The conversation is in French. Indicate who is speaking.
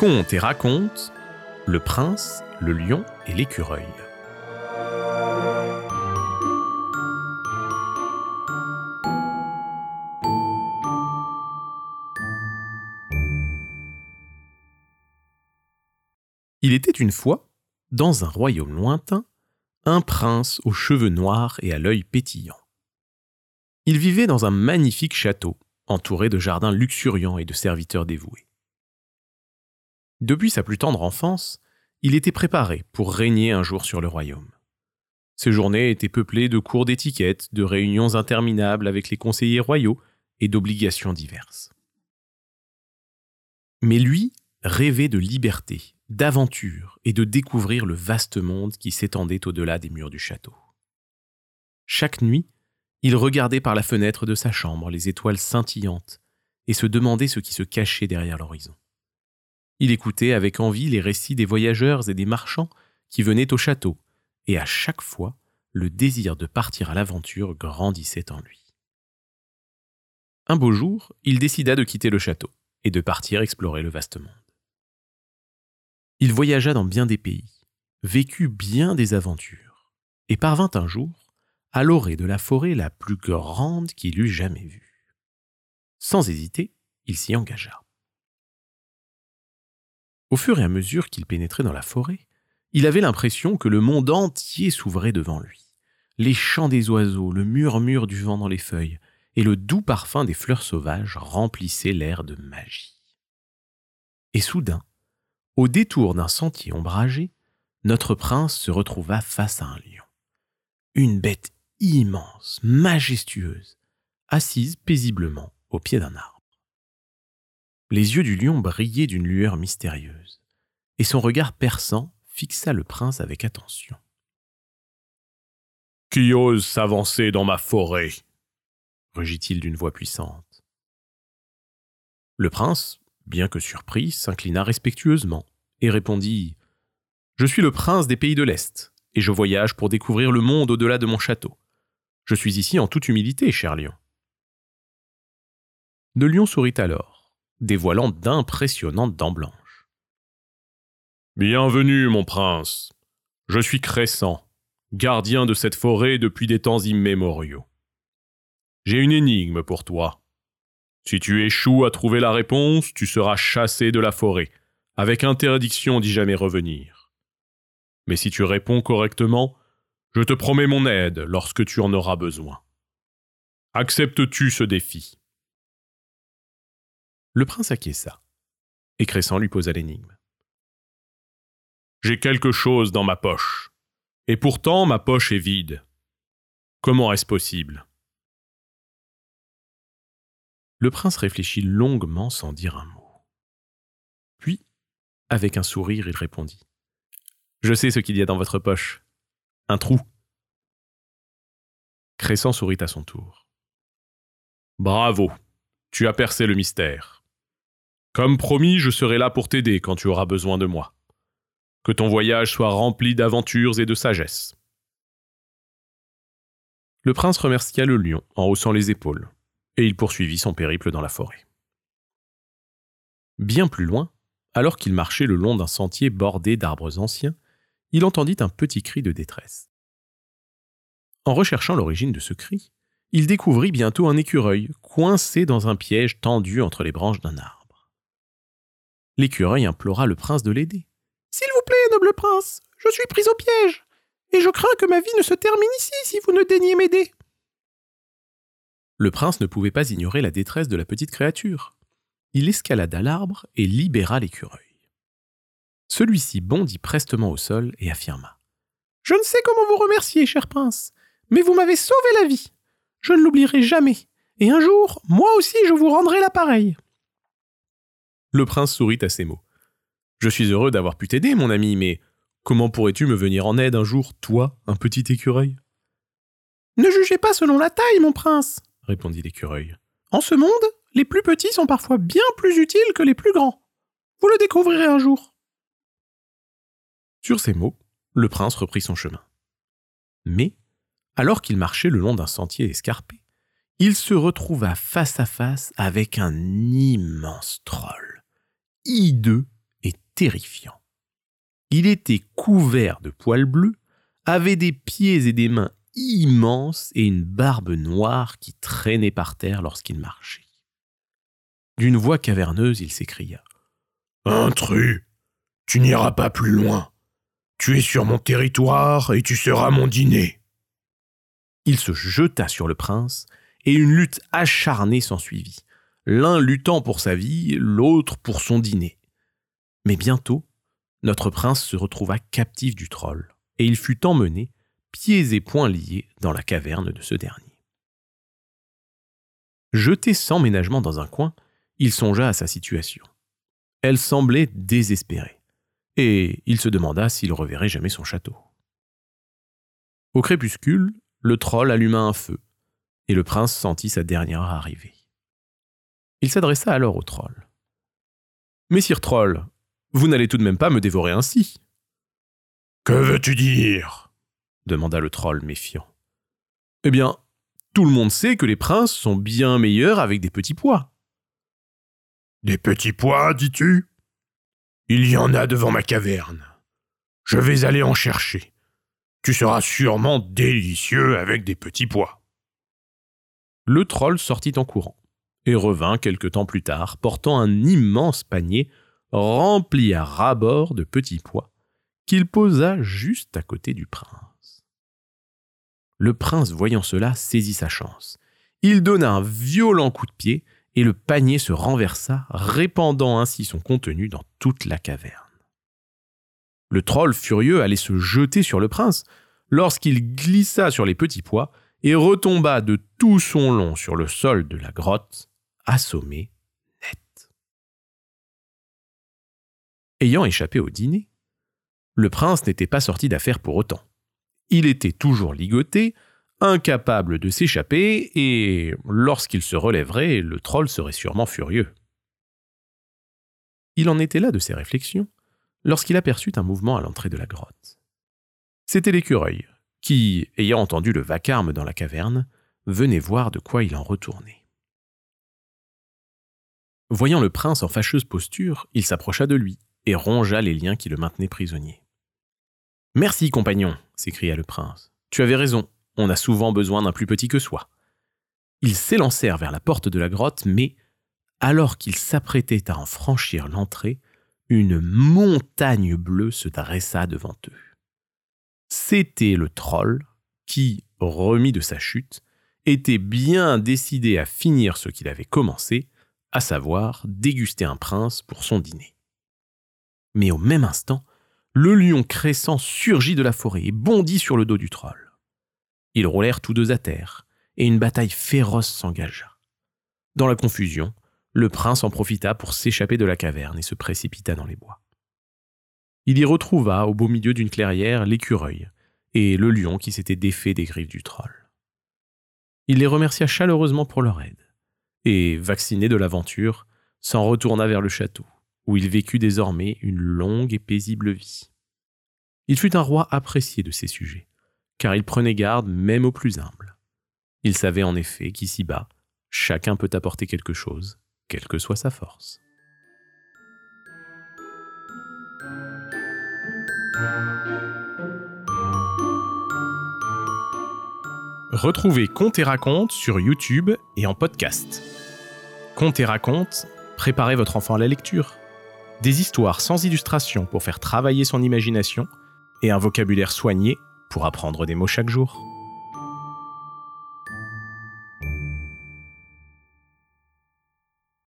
Speaker 1: Conte et raconte Le prince, le lion et l'écureuil. Il était une fois, dans un royaume lointain, un prince aux cheveux noirs et à l'œil pétillant. Il vivait dans un magnifique château, entouré de jardins luxuriants et de serviteurs dévoués. Depuis sa plus tendre enfance, il était préparé pour régner un jour sur le royaume. Ses journées étaient peuplées de cours d'étiquette, de réunions interminables avec les conseillers royaux et d'obligations diverses. Mais lui rêvait de liberté, d'aventure et de découvrir le vaste monde qui s'étendait au-delà des murs du château. Chaque nuit, il regardait par la fenêtre de sa chambre les étoiles scintillantes et se demandait ce qui se cachait derrière l'horizon. Il écoutait avec envie les récits des voyageurs et des marchands qui venaient au château, et à chaque fois, le désir de partir à l'aventure grandissait en lui. Un beau jour, il décida de quitter le château et de partir explorer le vaste monde. Il voyagea dans bien des pays, vécut bien des aventures, et parvint un jour à l'orée de la forêt la plus grande qu'il eût jamais vue. Sans hésiter, il s'y engagea. Au fur et à mesure qu'il pénétrait dans la forêt, il avait l'impression que le monde entier s'ouvrait devant lui. Les chants des oiseaux, le murmure du vent dans les feuilles et le doux parfum des fleurs sauvages remplissaient l'air de magie. Et soudain, au détour d'un sentier ombragé, notre prince se retrouva face à un lion. Une bête immense, majestueuse, assise paisiblement au pied d'un arbre. Les yeux du lion brillaient d'une lueur mystérieuse, et son regard perçant fixa le prince avec attention.
Speaker 2: Qui ose s'avancer dans ma forêt?
Speaker 1: rugit-il d'une voix puissante. Le prince, bien que surpris, s'inclina respectueusement et répondit Je suis le prince des pays de l'Est, et je voyage pour découvrir le monde au-delà de mon château. Je suis ici en toute humilité, cher lion. Le lion sourit alors, dévoilant d'impressionnantes dents blanches.
Speaker 2: Bienvenue, mon prince. Je suis Crescent, gardien de cette forêt depuis des temps immémoriaux. J'ai une énigme pour toi. Si tu échoues à trouver la réponse, tu seras chassé de la forêt, avec interdiction d'y jamais revenir. Mais si tu réponds correctement, je te promets mon aide lorsque tu en auras besoin. Acceptes-tu ce défi?
Speaker 1: Le prince acquiesça, et Crescent lui posa l'énigme.
Speaker 2: J'ai quelque chose dans ma poche, et pourtant ma poche est vide. Comment est-ce possible?
Speaker 1: Le prince réfléchit longuement sans dire un mot. Puis, avec un sourire, il répondit. Je sais ce qu'il y a dans votre poche. Un trou. Crescent sourit à son tour.
Speaker 2: Bravo, tu as percé le mystère. Comme promis, je serai là pour t'aider quand tu auras besoin de moi. Que ton voyage soit rempli d'aventures et de sagesse.
Speaker 1: Le prince remercia le lion en haussant les épaules et il poursuivit son périple dans la forêt. Bien plus loin, alors qu'il marchait le long d'un sentier bordé d'arbres anciens, il entendit un petit cri de détresse. En recherchant l'origine de ce cri, il découvrit bientôt un écureuil coincé dans un piège tendu entre les branches d'un arbre. L'écureuil implora le prince de l'aider.
Speaker 3: S'il vous plaît, noble prince, je suis pris au piège, et je crains que ma vie ne se termine ici si vous ne daignez m'aider.
Speaker 1: Le prince ne pouvait pas ignorer la détresse de la petite créature. Il escalada l'arbre et libéra l'écureuil. Celui-ci bondit prestement au sol et affirma.
Speaker 3: Je ne sais comment vous remercier, cher prince, mais vous m'avez sauvé la vie. Je ne l'oublierai jamais, et un jour, moi aussi, je vous rendrai l'appareil.
Speaker 1: Le prince sourit à ces mots. Je suis heureux d'avoir pu t'aider, mon ami, mais comment pourrais-tu me venir en aide un jour, toi, un petit écureuil?
Speaker 3: Ne jugez pas selon la taille, mon prince,
Speaker 1: répondit l'écureuil.
Speaker 3: En ce monde, les plus petits sont parfois bien plus utiles que les plus grands. Vous le découvrirez un jour.
Speaker 1: Sur ces mots, le prince reprit son chemin. Mais, alors qu'il marchait le long d'un sentier escarpé, il se retrouva face à face avec un immense troll, hideux et terrifiant. Il était couvert de poils bleus, avait des pieds et des mains immenses et une barbe noire qui traînait par terre lorsqu'il marchait. D'une voix caverneuse, il s'écria
Speaker 2: Intrus, tu n'iras pas plus loin. Tu es sur mon territoire et tu seras mon dîner.
Speaker 1: Il se jeta sur le prince, et une lutte acharnée s'ensuivit, l'un luttant pour sa vie, l'autre pour son dîner. Mais bientôt, notre prince se retrouva captif du troll, et il fut emmené, pieds et poings liés, dans la caverne de ce dernier. Jeté sans ménagement dans un coin, il songea à sa situation. Elle semblait désespérée et il se demanda s'il reverrait jamais son château. Au crépuscule, le troll alluma un feu, et le prince sentit sa dernière arrivée. Il s'adressa alors au troll. Messire troll, vous n'allez tout de même pas me dévorer ainsi.
Speaker 2: Que veux-tu dire?
Speaker 1: demanda le troll méfiant. Eh bien, tout le monde sait que les princes sont bien meilleurs avec des petits pois.
Speaker 2: Des petits pois, dis-tu? Il y en a devant ma caverne. Je vais aller en chercher. Tu seras sûrement délicieux avec des petits pois.
Speaker 1: Le troll sortit en courant et revint quelque temps plus tard portant un immense panier rempli à ras-bord de petits pois qu'il posa juste à côté du prince. Le prince, voyant cela, saisit sa chance. Il donna un violent coup de pied et le panier se renversa, répandant ainsi son contenu dans toute la caverne. Le troll furieux allait se jeter sur le prince lorsqu'il glissa sur les petits pois et retomba de tout son long sur le sol de la grotte, assommé net. Ayant échappé au dîner, le prince n'était pas sorti d'affaire pour autant. Il était toujours ligoté, incapable de s'échapper, et lorsqu'il se relèverait, le troll serait sûrement furieux. Il en était là de ses réflexions, lorsqu'il aperçut un mouvement à l'entrée de la grotte. C'était l'écureuil, qui, ayant entendu le vacarme dans la caverne, venait voir de quoi il en retournait. Voyant le prince en fâcheuse posture, il s'approcha de lui et rongea les liens qui le maintenaient prisonnier. Merci, compagnon, s'écria le prince. Tu avais raison, on a souvent besoin d'un plus petit que soi. Ils s'élancèrent vers la porte de la grotte, mais alors qu'ils s'apprêtaient à en franchir l'entrée, une montagne bleue se dressa devant eux. C'était le troll qui, remis de sa chute, était bien décidé à finir ce qu'il avait commencé, à savoir déguster un prince pour son dîner. Mais au même instant, le lion crescent surgit de la forêt et bondit sur le dos du troll. Ils roulèrent tous deux à terre, et une bataille féroce s'engagea. Dans la confusion, le prince en profita pour s'échapper de la caverne et se précipita dans les bois. Il y retrouva, au beau milieu d'une clairière, l'écureuil et le lion qui s'était défait des griffes du troll. Il les remercia chaleureusement pour leur aide, et, vacciné de l'aventure, s'en retourna vers le château, où il vécut désormais une longue et paisible vie. Il fut un roi apprécié de ses sujets, car il prenait garde même aux plus humbles. Il savait en effet qu'ici-bas, chacun peut apporter quelque chose, quelle que soit sa force. Retrouvez Conte et Raconte sur YouTube et en podcast. Conte et Raconte, préparez votre enfant à la lecture. Des histoires sans illustration pour faire travailler son imagination et un vocabulaire soigné pour apprendre des mots chaque jour.